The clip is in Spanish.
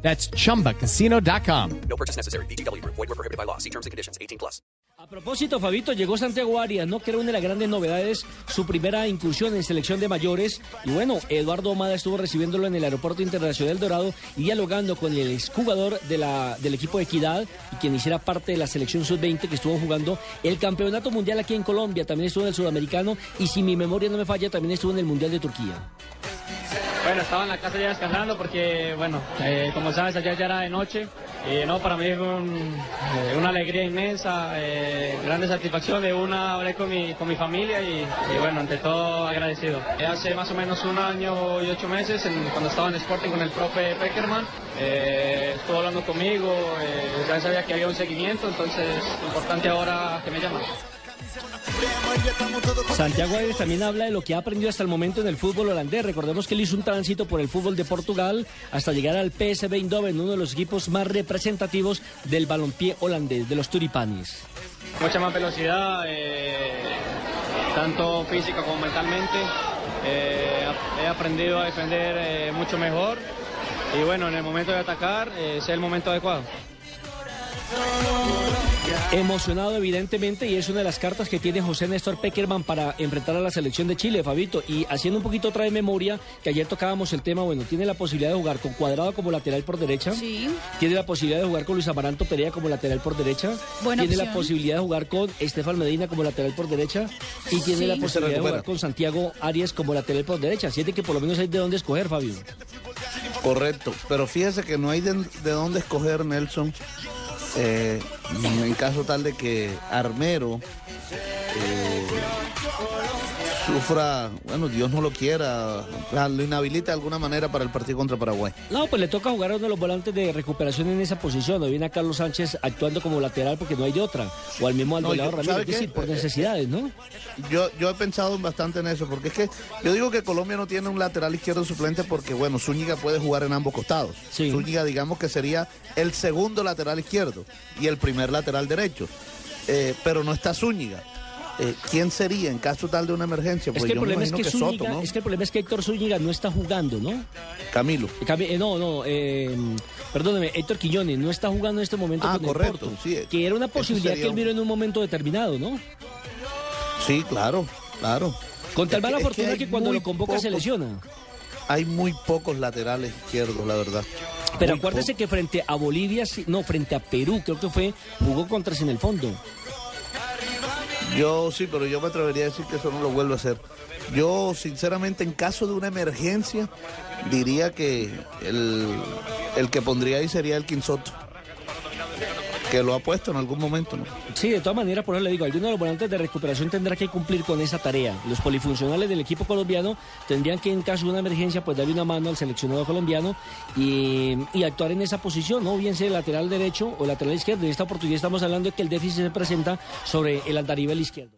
That's chumbacasino.com. No purchase necessary. BGW. Void were prohibited by law. See terms and conditions. 18 plus. A propósito, Fabito, llegó Santiago Arias, ¿no? Que era una de las grandes novedades, su primera incursión en selección de mayores. Y bueno, Eduardo Omada estuvo recibiéndolo en el Aeropuerto Internacional Dorado y dialogando con el exjugador de la, del equipo de Equidad y quien hiciera parte de la selección sub-20 que estuvo jugando el campeonato mundial aquí en Colombia. También estuvo en el sudamericano y si mi memoria no me falla, también estuvo en el mundial de Turquía. Bueno, estaba en la casa ya descansando porque, bueno, eh, como sabes, ayer ya era de noche. Y no, para mí fue eh, una alegría inmensa, eh, grande satisfacción. De una hablé con mi, con mi familia y, bueno, ante todo agradecido. Hace más o menos un año y ocho meses, cuando estaba en Sporting con el profe Peckerman, estuvo hablando conmigo, ya sabía que había un seguimiento, entonces importante ahora que me llaman. Santiago Arias también habla de lo que ha aprendido hasta el momento en el fútbol holandés. Recordemos que él hizo un tránsito por el fútbol de Portugal hasta llegar al PSV Eindhoven, uno de los equipos más representativos del balompié holandés, de los Turipanis. Mucha más velocidad, eh, tanto física como mentalmente. Eh, he aprendido a defender eh, mucho mejor y bueno, en el momento de atacar es el momento adecuado. Emocionado evidentemente y es una de las cartas que tiene José Néstor Peckerman para enfrentar a la selección de Chile, Fabito. Y haciendo un poquito otra de memoria, que ayer tocábamos el tema, bueno, tiene la posibilidad de jugar con Cuadrado como lateral por derecha. Sí. Tiene la posibilidad de jugar con Luis Amaranto Perea como lateral por derecha. Buena tiene la posibilidad de jugar con Estefan Medina como lateral por derecha. Y tiene Sí. la posibilidad de jugar con Santiago Arias como lateral por derecha. Siente que por lo menos hay de dónde escoger, Fabio. Correcto, pero fíjese que no hay de, de dónde escoger Nelson eh, en caso tal de que Armero eh, sufra, bueno, Dios no lo quiera, lo inhabilita de alguna manera para el partido contra Paraguay. No, pues le toca jugar a uno de los volantes de recuperación en esa posición. Hoy viene a Carlos Sánchez actuando como lateral porque no hay de otra. O al mismo No, Alvarado yo- Ramírez, ¿sabe es decir, qué? por necesidades, ¿no? Yo, yo he pensado bastante en eso, porque es que yo digo que Colombia no tiene un lateral izquierdo suplente porque, bueno, Zúñiga puede jugar en ambos costados. Sí. Zúñiga, digamos que sería el segundo lateral izquierdo y el primer lateral derecho. Eh, pero no está Zúñiga. Eh, ¿Quién sería en caso tal de una emergencia? Es Pues que, el problema es que, que, Zúñiga- Soto, ¿no? es que el problema es que Héctor Zúñiga no está jugando, ¿no? Camilo. Cami- eh, No, no, eh, perdóneme, Héctor Quiñones no está jugando en este momento Ah, con correcto, el Porto, sí, que era una posibilidad que él miró en un momento determinado, ¿no? Sí, claro, claro. Con tal Es que- mala es que fortuna hay que, cuando lo convoca se lesiona. Hay muy pocos laterales izquierdos, la verdad. Pero acuérdese que frente a Bolivia, no, frente a Perú, creo que fue, jugó contra sin el fondo. Yo sí, pero yo me atrevería a decir que eso no lo vuelvo a hacer. Yo, sinceramente, en caso de una emergencia, diría que el, el que pondría ahí sería el Quinsoto. Que lo ha puesto en algún momento, ¿no? Sí, de todas maneras, por eso le digo, alguno de los volantes de recuperación tendrá que cumplir con esa tarea. Los polifuncionales del equipo colombiano tendrían que, en caso de una emergencia, pues darle una mano al seleccionado colombiano y, actuar en esa posición, ¿no? Bien sea lateral derecho o lateral izquierdo. En esta oportunidad estamos hablando de que el déficit se presenta sobre el andarivel izquierdo.